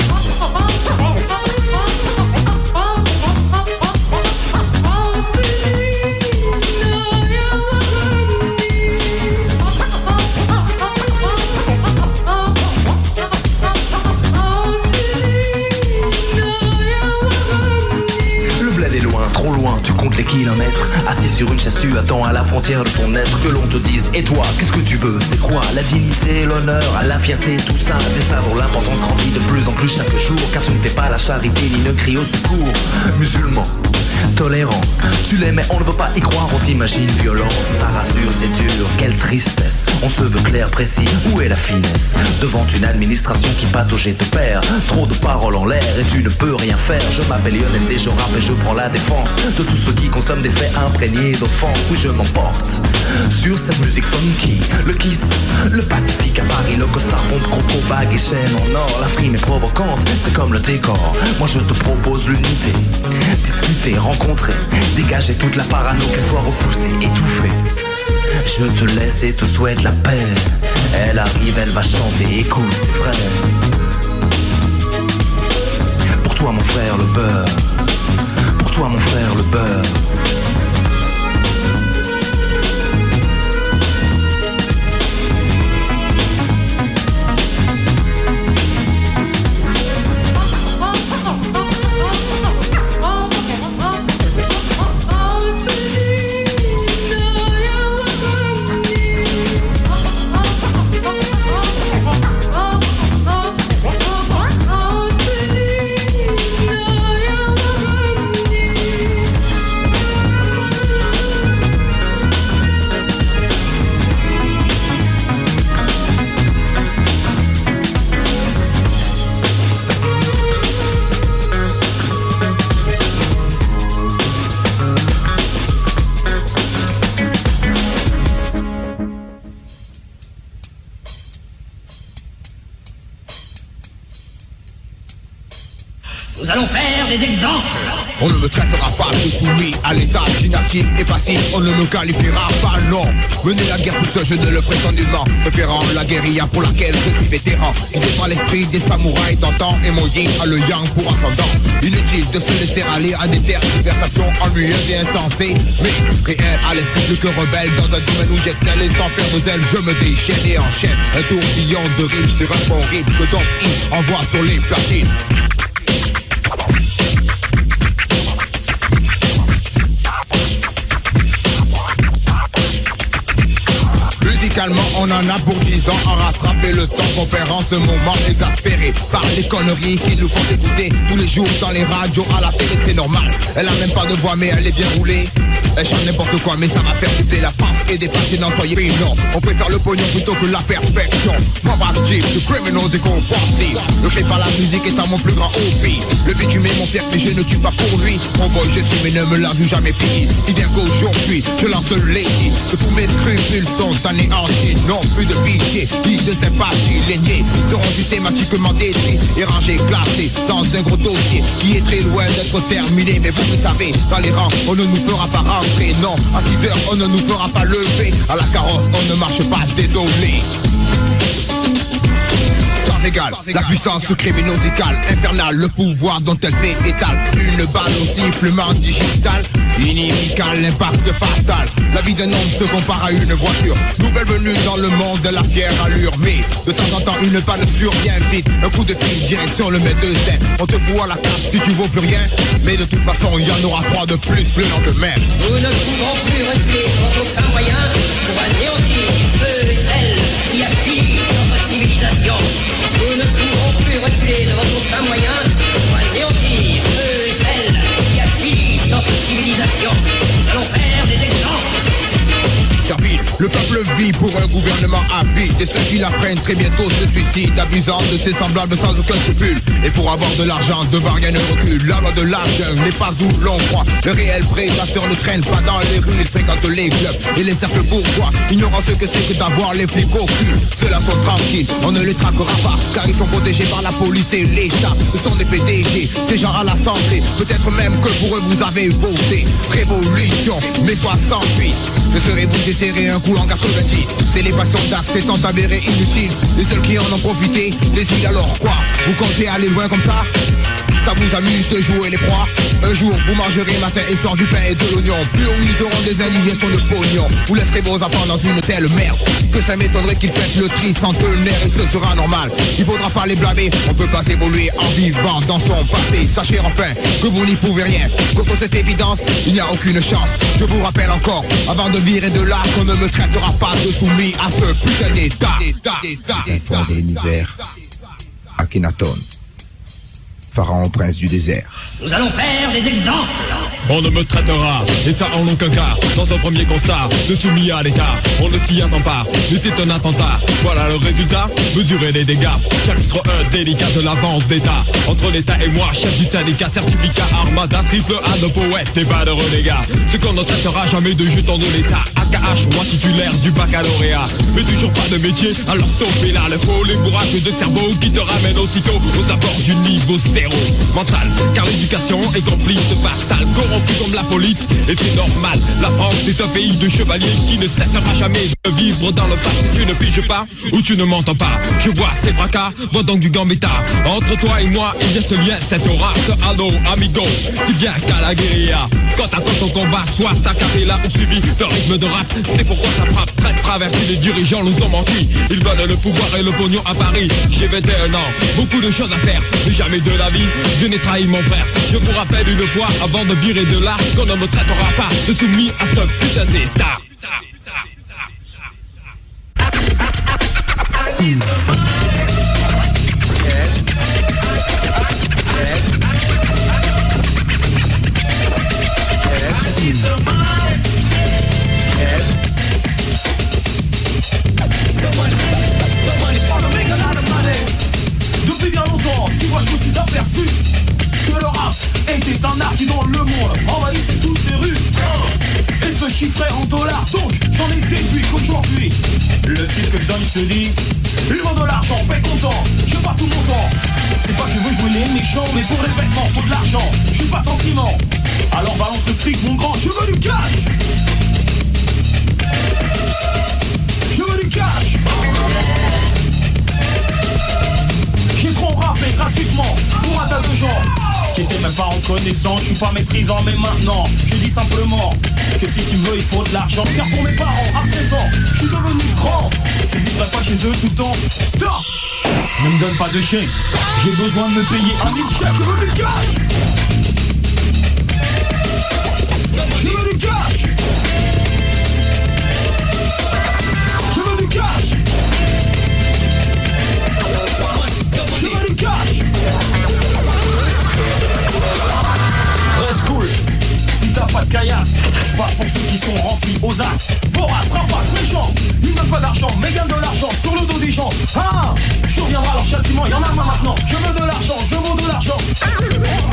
Assis sur une chaise, tu attends à la frontière de ton être. Que l'on te dise, et toi, qu'est-ce que tu veux? C'est quoi la dignité, l'honneur, la fierté, tout ça? Des ça dont l'importance grandit de plus en plus chaque jour Car tu ne fais pas la charité ni ne crie au secours. Musulman, tolérant, tu l'aimes mais on ne veut pas y croire On t'imagine violent, ça rassure, c'est dur. Quelle tristesse, on se veut clair, précis Où est la finesse Devant une administration qui patauge et te perd. Trop de paroles en l'air et tu ne peux rien faire. Je m'appelle Lionel rappe et je prends la défense De tous ceux qui consomment des faits imprégnés d'offense. Oui je m'emporte sur cette musique funky Le kiss, le pacifique à Paris Le costard pompe, croco, bague et chaîne en or. La frime est provocante, c'est comme le décor. Moi je te propose l'unité. Discuter, rencontrer, dégager toute la parano Qu'elle soit repoussée, étouffée je te laisse et te souhaite la paix. Elle arrive, elle va chanter, écoute, c'est vrai. Pour toi, mon frère, le beurre. Pour toi, mon frère, le beurre. On ne me traitera pas de soumis à l'état inactif et passif, on ne me qualifiera pas, non. Mener la guerre tout seul, je ne le prétends nullement. Préférant la guérilla pour laquelle je suis vétéran. Il défend l'esprit des samouraïs d'antan et mon yin a le yang pour ascendant. Inutile de se laisser aller à des tergiversations ennuyeuses et insensées. Mais réel à l'esprit plus que rebelle dans un domaine où j'excelle et sans faire de zèle, je me déchaîne et enchaîne. Un tourbillon de rimes sur un bon rythme que Don envoie sur les platines. calmó. On en a pour 10 ans à rattraper le temps qu'on perd en ce moment exaspéré par les conneries qui nous font écouter tous les jours dans les radios, à la télé, c'est normal. Elle a même pas de voix, mais elle est bien roulée. Elle chante n'importe quoi, mais ça va faire doubler la France et dépasser n'en soyez non. On préfère le pognon plutôt que la perfection. Moi, Jeep, le criminals et compulsive. Le fait par la musique est à mon plus grand hobby. Le bitume est mon fier, mais je ne tue pas pour lui. Mon boy, je suis, mais ne me l'a vu jamais pris. Si bien qu'aujourd'hui, je lance le lady. Tous mes scrupules sont anéantis. Non, plus de pitié, ni de sympathie. Les niais seront systématiquement détruits et rangés, classés dans un gros dossier qui est très loin d'être terminé. Mais vous le savez, dans les rangs, on ne nous fera pas rentrer. Non, à 6 heures, on ne nous fera pas lever. À la carotte, on ne marche pas, désolé. La puissance criminosicale, infernale, le pouvoir dont elle fait étal. Une balle au sifflement digital, inimical, l'impact fatal. La vie d'un homme se compare à une voiture. Nouvelle venue dans le monde de la fière allure. Mais de temps en temps, une panne survient vite. Un coup de fil, direction le médecin. On te à la casse si tu vaux plus rien. Mais de toute façon, il y en aura trois de plus le lendemain. Nous ne pouvons plus reculer contre aucun moyen pour anéantir le peuple vit pour un gouvernement avide Et ceux qui l'apprennent très bientôt se suicident Abusant de ses semblables sans aucun scrupule. Et pour avoir de l'argent, devant rien ne recule. La loi de l'argent n'est pas où l'on croit. Le réel prédateur ne traîne pas dans les rues Il fréquente les clubs et les cercles bourgeois Ignorant ce que c'est que d'avoir les flics au cul. Ceux-là sont tranquilles, on ne les traquera pas Car ils sont protégés par la police et l'État. Ce sont des PDG, ces gens à l'Assemblée. Peut-être même que pour eux vous avez voté. Révolution, mai 68 Ne serez-vous desserrer un coup en 90 C'est les passions d'art s'étant avérées inutiles Les seuls qui en ont profité, les îles alors quoi? Vous comptez aller loin comme ça? Ça vous amuse de jouer les proies. Un jour vous mangerez matin et soir du pain et de l'oignon. Plus haut ils auront des indigestions de pognon. Vous laisserez vos enfants dans une telle merde Que ça m'étonnerait qu'ils fassent le tri sans nerf Et ce sera normal, il faudra pas les blâmer. On peut pas évoluer en vivant dans son passé. Sachez enfin que vous n'y pouvez rien. Contre cette évidence, il n'y a aucune chance. Je vous rappelle encore, avant de virer de là Qu'on ne me traitera pas de soumis à ce putain d'état. Akhenaton Pharaon prince du désert Nous allons faire des exemples. On ne me traitera, et ça en aucun cas, dans un premier constat, de soumis à l'état. On ne s'y attend pas, mais c'est un attentat. Voilà le résultat, mesurer les dégâts. Chapitre 1, délicat de l'avance d'état. Entre l'état et moi, chef du syndicat, certificat, armada, triple A de poète et pas de renégat. Ce qu'on ne traitera jamais de jetons de l'état. AKH, moi titulaire du baccalauréat. Mais toujours pas de métier, alors sauvez là le faux, les bourrages de cerveau qui te ramènent aussitôt aux abords du niveau Mental, car l'éducation est complice de fatal, corrompu comme la police, et c'est normal. La France est un pays de chevaliers qui ne cessera jamais de vivre dans le passé. Tu ne piges pas ou tu ne m'entends pas. Je vois ces fracas, vois donc du gambetta. Entre toi et moi, il y a ce lien, cette aura, ce halo, amigo. Si bien qu'à la guérilla, quand t'attends ton combat, soit ta capella ou suivi rythme de rap. C'est pourquoi ça frappe très traversé. Les dirigeants nous ont menti. Ils veulent le pouvoir et le pognon à Paris. J'ai 21 ans, beaucoup de choses à faire, mais jamais de la vie. Je n'ai trahi mon frère. Je vous rappelle une fois avant de virer de là qu'on ne me traitera pas de soumis à ce putain d'état. Depuis dis, Il veut de l'argent, paie content, je pas tout mon temps. C'est pas que je veux jouer les méchants Mais pour les vêtements faut de l'argent. Je suis pas sentiment. Alors balance le fric mon grand, je veux du cash. Je veux du cash. J'ai trop rappé gratuitement pour un tas de gens étaient même pas reconnaissants, je suis pas méprisant mais maintenant je dis simplement que si tu veux il faut de l'argent. Car pour mes parents à présent je suis devenu grand. Je vivrai pas chez eux tout le temps Stop. Ne me donne pas de chèque. J'ai besoin de me payer un mille chèques. Je veux du cash. Je veux du cash Pas caillasse. Parle pour ceux qui sont remplis aux as. Vorace, rapace, méchant. Ils n'ont pas d'argent mais gagnent de l'argent Sur le dos des gens. Ah Je reviendrai leur châtiment Y'en a marre maintenant. Je veux de l'argent Je veux de l'argent.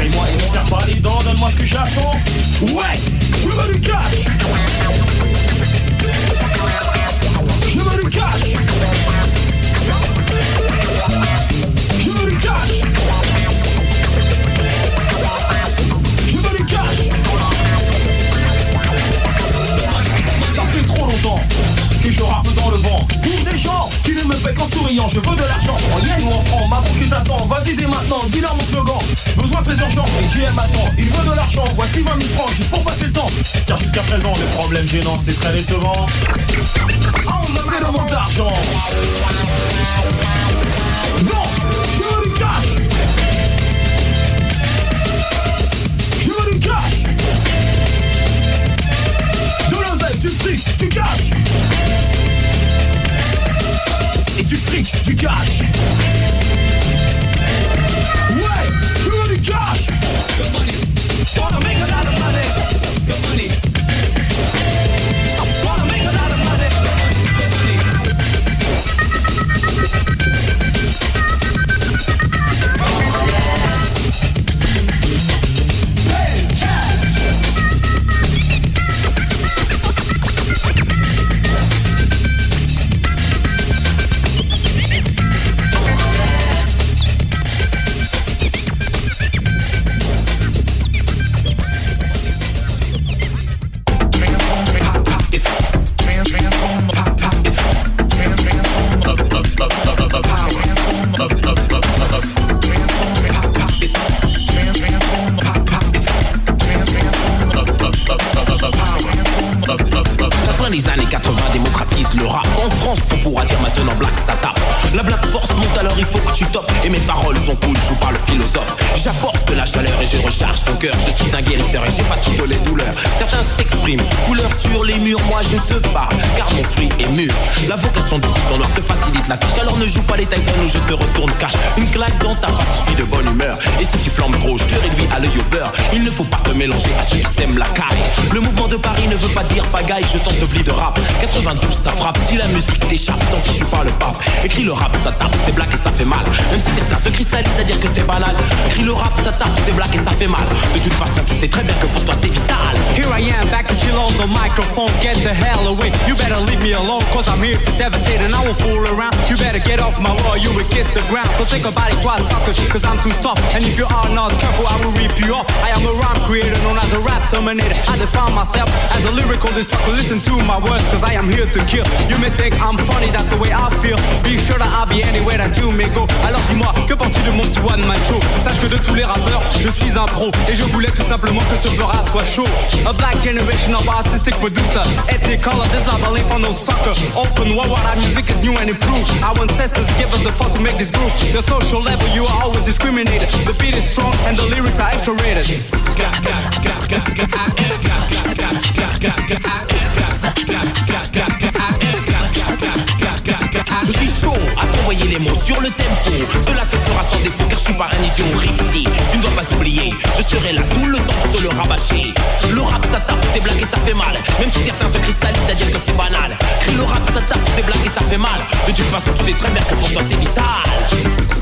Et ne serre pas les dents Donne-moi ce que j'attends Ouais Je veux du cash. Je veux du cash. Je veux du cash fait trop longtemps que je rappe dans le vent. Pour des gens qui ne me paient qu'en souriant Je veux de l'argent. En yen ou en francs Ma banque t'attend, vas-y dès maintenant Dis-leur mon slogan. Besoin très urgent et GM attend Il veut de l'argent, voici 20 000 francs Juste pour passer le temps. Car jusqu'à présent les problèmes gênants c'est très décevant. C'est le manque d'argent du fric, du cash Et du fric, du cash Ouais, veux du cash Wanna make a lot of money. Good money Et mes paroles sont cool, je parle philosophe. J'apporte de la chaleur et je recharge ton cœur. Je suis un guérisseur et j'efface toutes les douleurs. Certains s'expriment, couleur sur les murs Moi je te parle, car mon fruit est mûr. La vocation du piton noir te facilite la tâche. Alors ne joue pas les Tyson ou je te retourne cash. Une claque dans ta face, je suis de bonne humeur. Et si tu flambes trop, je te réduis à l'œil au beurre. Il ne faut pas te mélanger à ceux qui sèment la caille. Le mouvement de Paris ne veut pas dire pagaille Je t'ensevelis de rap. 92 ça frappe. Si la musique t'échappe tant que je suis pas le pape. Écris le rap ça tape c'est black et ça fait mal. Même si certains se cristallisent à dire que c'est banal. Écris le rap ça tape c'est black et ça fait mal De toute façon tu sais très bien que pour toi c'est vital Here I am, back to chill on the microphone. Get the hell away. You better leave me alone, cause I'm here to devastate and I won't fool around. You better get off my wall, you will kiss the ground. So think about it twice, suckers, cause I'm too tough. And if you are not careful, I will rip you off. I am a rhyme creator known as a rap terminator. I define myself as a lyrical destructor. Listen to my words, cause I am here to kill. You may think I'm funny, that's the way I feel. Be sure that I'll be anywhere that you may go. Alors dis-moi, que penses-tu de mon petit one man show? Sache que de tous les rappeurs, je suis un pro. Et je voulais tout simplement que ce soit chaud. A black generation of artistic producer. Ethnic color, there's not belief for no sucker. Open world, our music is new and improved. Our ancestors give us the fuck to make this groove. The social level, you are always discriminated. The beat is strong and the lyrics are extra rated. À t'envoyer les mots sur le tempo. Cela se fera sans défaut car je suis pas un idiot ripti Tu ne dois pas oublier, je serai là tout le temps pour te le rabâcher. Le rap ça tape, c'est blague et ça fait mal. Même si certains se cristallisent à dire que c'est banal. Crie le rap ça tape, c'est blague et ça fait mal. De toute façon tu sais très bien que pour toi c'est vital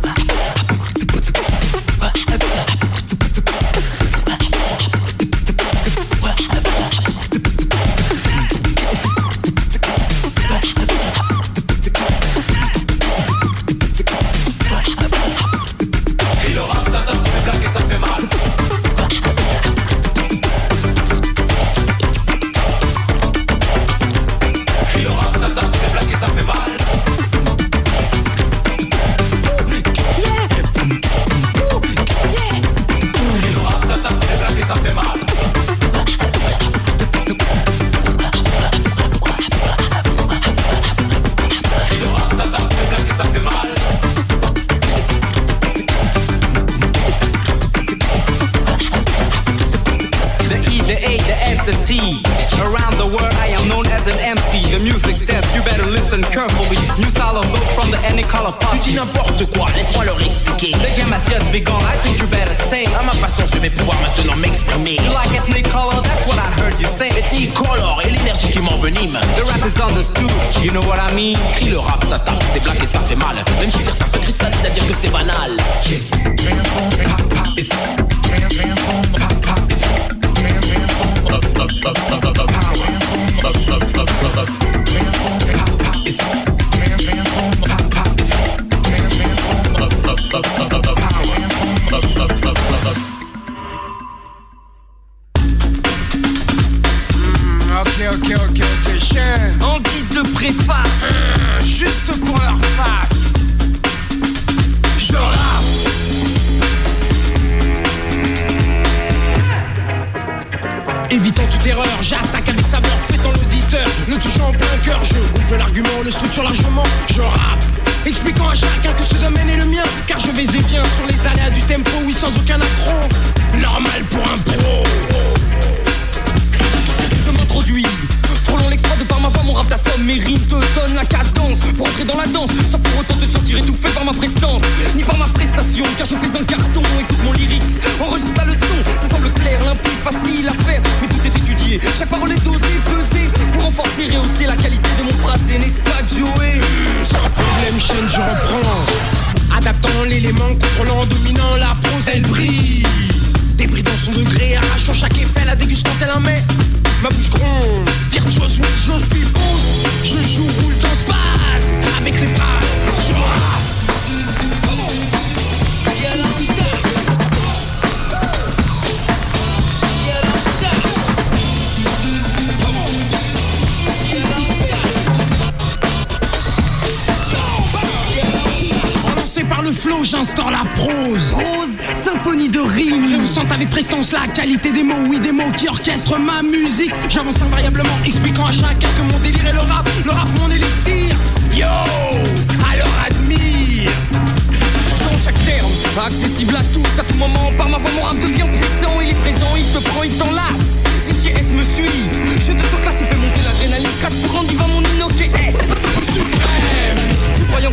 rehausser la qualité de mon phrasé, n'est-ce pas Joey Sans problème, chaîne, je reprends. Adaptant l'élément, contrôlant, dominant la prose, elle brille. Débris dans son degré, arrachant chaque effet, la dégustant tel un mets. Ma bouche gronde, virtuose, oui, j'ose, puis pose. Je joue, roule dans space, avec les phrases. J'instaure la prose. Prose, symphonie de rimes. Rehaussante avec prestance la qualité des mots, oui, des mots qui orchestrent ma musique. J'avance invariablement, expliquant à chacun que mon délire est le rap, le rap mon élixir. Yo, alors admire. Dans chaque terme, accessible à tous, à tout moment, par ma voix, mon rap devient puissant, il est présent, il te prend, il t'enlace. DJ S me suit, je te surclasse, il fait monter l'adrénaline, scratch pour rendre vivant mon Inoke S.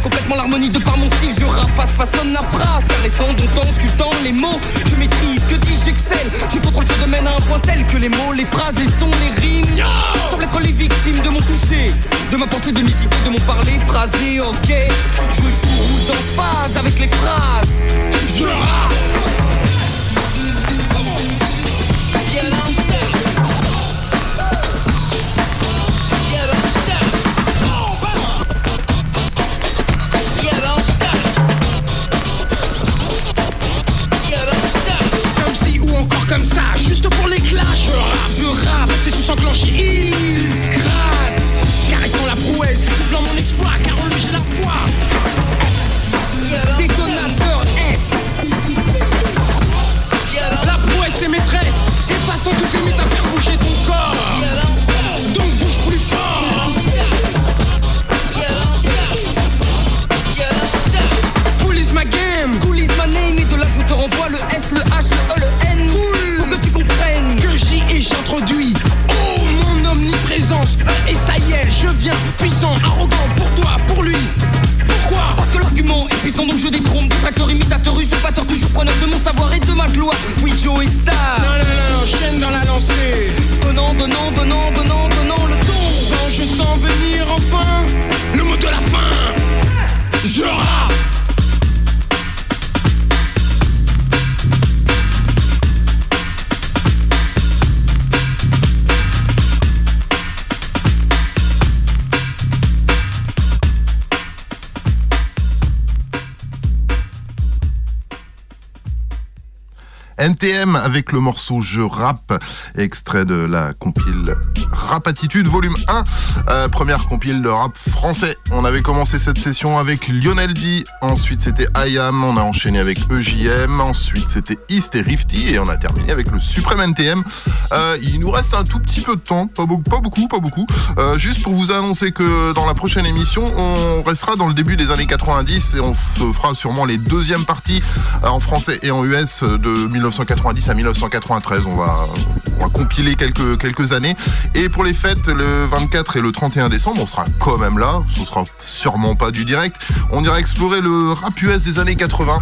Complètement l'harmonie de par mon style, je rappe face façonne la phrase, caressant, domptant, sculptant les mots. Je maîtrise, que dis j'excelle. Je contrôle ce domaine à un point tel que les mots, les phrases, les sons, les rimes semblent être les victimes de mon toucher, de ma pensée, de mes idées, de mon parler phrasé. Ok, je joue dans phase avec les phrases. Je rappe. Avec le morceau Je rappe, extrait de la compile Rapatitude volume 1, euh, première compile de rap français. On avait commencé cette session avec Lionel D, ensuite c'était IAM, on a enchaîné avec EJM, ensuite c'était East et Rifty et on a terminé avec le Supreme NTM. Euh, il nous reste un tout petit peu de temps, pas, beaucoup, pas beaucoup, pas beaucoup. Euh, juste pour vous annoncer que dans la prochaine émission, on restera dans le début des années 90 et on fera sûrement les deuxièmes parties euh, en français et en US de 1990 à 1993. On va, compiler quelques années. Et pour les fêtes, le 24 et le 31 décembre, on sera quand même là. Ce sera sûrement pas du direct. On ira explorer le rap US des années 80.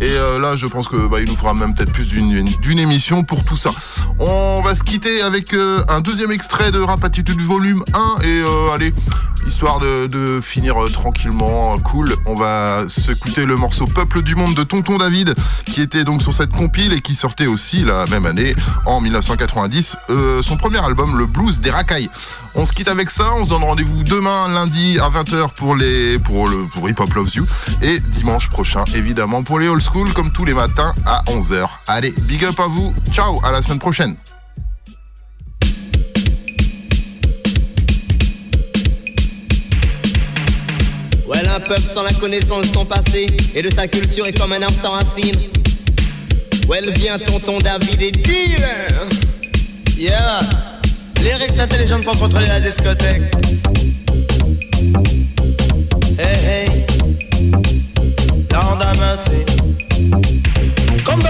Et euh, là, je pense que bah, nous fera même peut-être plus d'une émission pour tout ça. On va se quitter avec euh, un deuxième extrait de Rap Attitude volume 1. Et euh, allez, histoire de, finir tranquillement, cool, on va s'écouter le morceau Peuple du Monde de Tonton David, qui était donc sur cette compile et qui sortait aussi la même année, en 1990, euh, son premier album, le Blues des Racailles. On se quitte avec ça, on se donne rendez-vous demain, lundi à 20h pour, les, pour, le, pour Hip Hop Loves You, et dimanche prochain, évidemment, pour les Old School, comme tous les matins à 11h. Allez, big up à vous, ciao, à la semaine prochaine. Ouais, un peuple sans la connaissance de son passé et de sa culture est comme un arbre sans racines. Ouais, vient tonton David et. Yeah. Lyrics intelligentes pour contrôler la discothèque. Hey, hey. Have mercy. Comme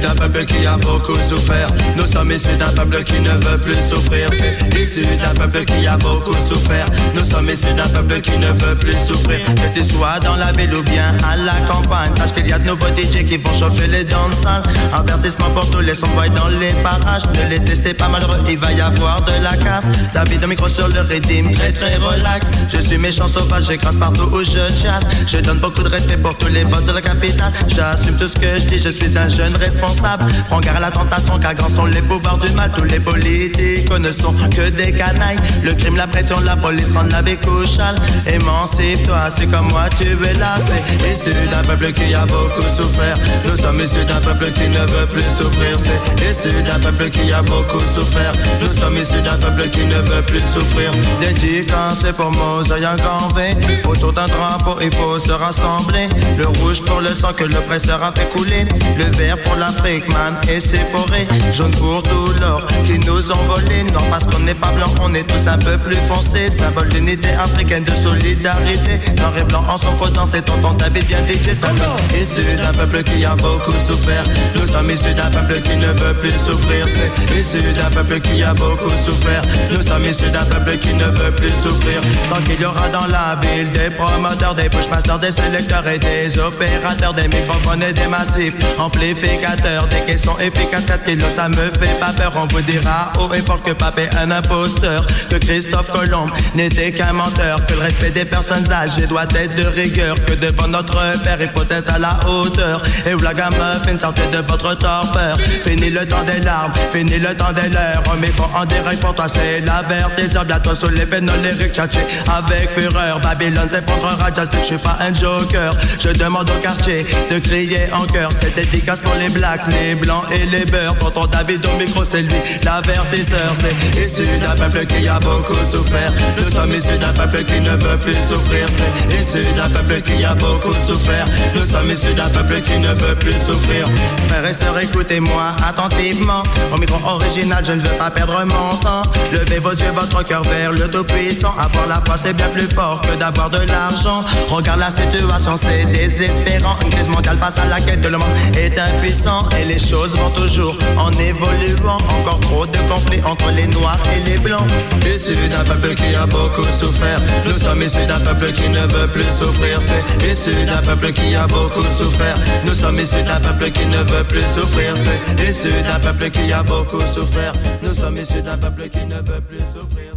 d'un peuple qui a beaucoup souffert. Nous sommes issus d'un peuple qui ne veut plus souffrir. Issu d'un peuple qui a beaucoup souffert. Nous sommes issus d'un peuple qui ne veut plus souffrir. Que tu sois dans la ville ou bien à la campagne Sache qu'il y a de nouveaux DJ qui vont chauffer les dents sales Avertissement pour tous les sonboys dans les parages. Ne les testez pas malheureux, il va y avoir de la casse. David au micro sur le rythme, très très relax. Je suis méchant sauvage, j'écrase partout où je chatte Je donne beaucoup de respect pour tous les boss de la capitale. J'assume tout ce que je dis, je suis un jeune responsable. Prends garde à la tentation car grands sont les pouvoirs du mal. Tous les politiques ne sont que des canailles. Le crime, la pression, la police rendent la vie Émancipe-toi, c'est comme moi tu es là. C'est Issu d'un peuple qui a beaucoup souffert. Nous sommes issus d'un peuple qui ne veut plus souffrir. C'est issu d'un peuple qui a beaucoup souffert. Nous sommes issus d'un peuple qui ne veut plus souffrir. Dédicace c'est pour Mosaï V Autour d'un drapeau il faut se rassembler. Le rouge pour le sang que l'oppresseur a fait couler Le vert pour l'Afrique man et ses forêts. Jaune pour tout l'or qui nous volé Non parce qu'on n'est pas blanc on est tous un peu plus foncés. Symbole d'unité africaine de solidarité. Noir et blanc en son faisant c'est tonton David bien DJ ça Issu d'un peuple qui a beaucoup souffert. Nous sommes issus d'un peuple qui ne veut plus souffrir. C'est issu d'un peuple qui a beaucoup souffert. Nous sommes issus d'un peuple qui ne veut plus souffrir. Tant qu'il y aura dans la ville des promoteurs, des pushmasters, des sélecteurs et des opérateurs, des microphones et des massifs, amplificateurs, des caissons efficaces, 4 kilos, ça me fait pas peur. On vous dira haut et fort que Pape est un imposteur, que Christophe Colomb n'était qu'un menteur, que le respect des personnes âgées doit être de rigueur, que devant notre père il faut être à la hauteur. Et où la gamme sortez de votre torpeur. Fini le temps des larmes, fini le temps des leurs. On micro en direct pour toi, c'est la vertiseur. Bientôt sous les pénaux lyriques, tchatché avec fureur. Babylone s'effondrera, just je suis pas un joker. Je demande au quartier de crier en. C'est dédicace pour les blacks, les blancs et les beurs. Tonton David au micro, c'est lui, l'avertisseur. C'est Issu d'un peuple qui a beaucoup souffert Nous sommes issus d'un peuple qui ne veut plus souffrir C'est issu d'un peuple qui a beaucoup souffert Nous sommes issus d'un peuple qui ne veut plus souffrir Frères et sœurs, écoutez-moi attentivement. Au micro original, je ne veux pas perdre mon temps. Levez vos yeux, votre cœur vers le Tout-Puissant. Avoir la foi, c'est bien plus fort que d'avoir de l'argent. Regarde la situation, c'est désespérant. Une crise mondiale face à laquelle tout le monde est impuissant. Et les choses vont toujours en évoluant. Encore trop de conflits entre les noirs et les blancs. Issu d'un peuple qui a beaucoup souffert Nous sommes issus d'un peuple qui ne veut plus souffrir C'est issu d'un peuple qui a beaucoup souffert Nous sommes issus d'un peuple qui ne veut plus souffrir C'est issu d'un peuple qui a beaucoup souffert Nous sommes issus d'un peuple qui ne veut plus souffrir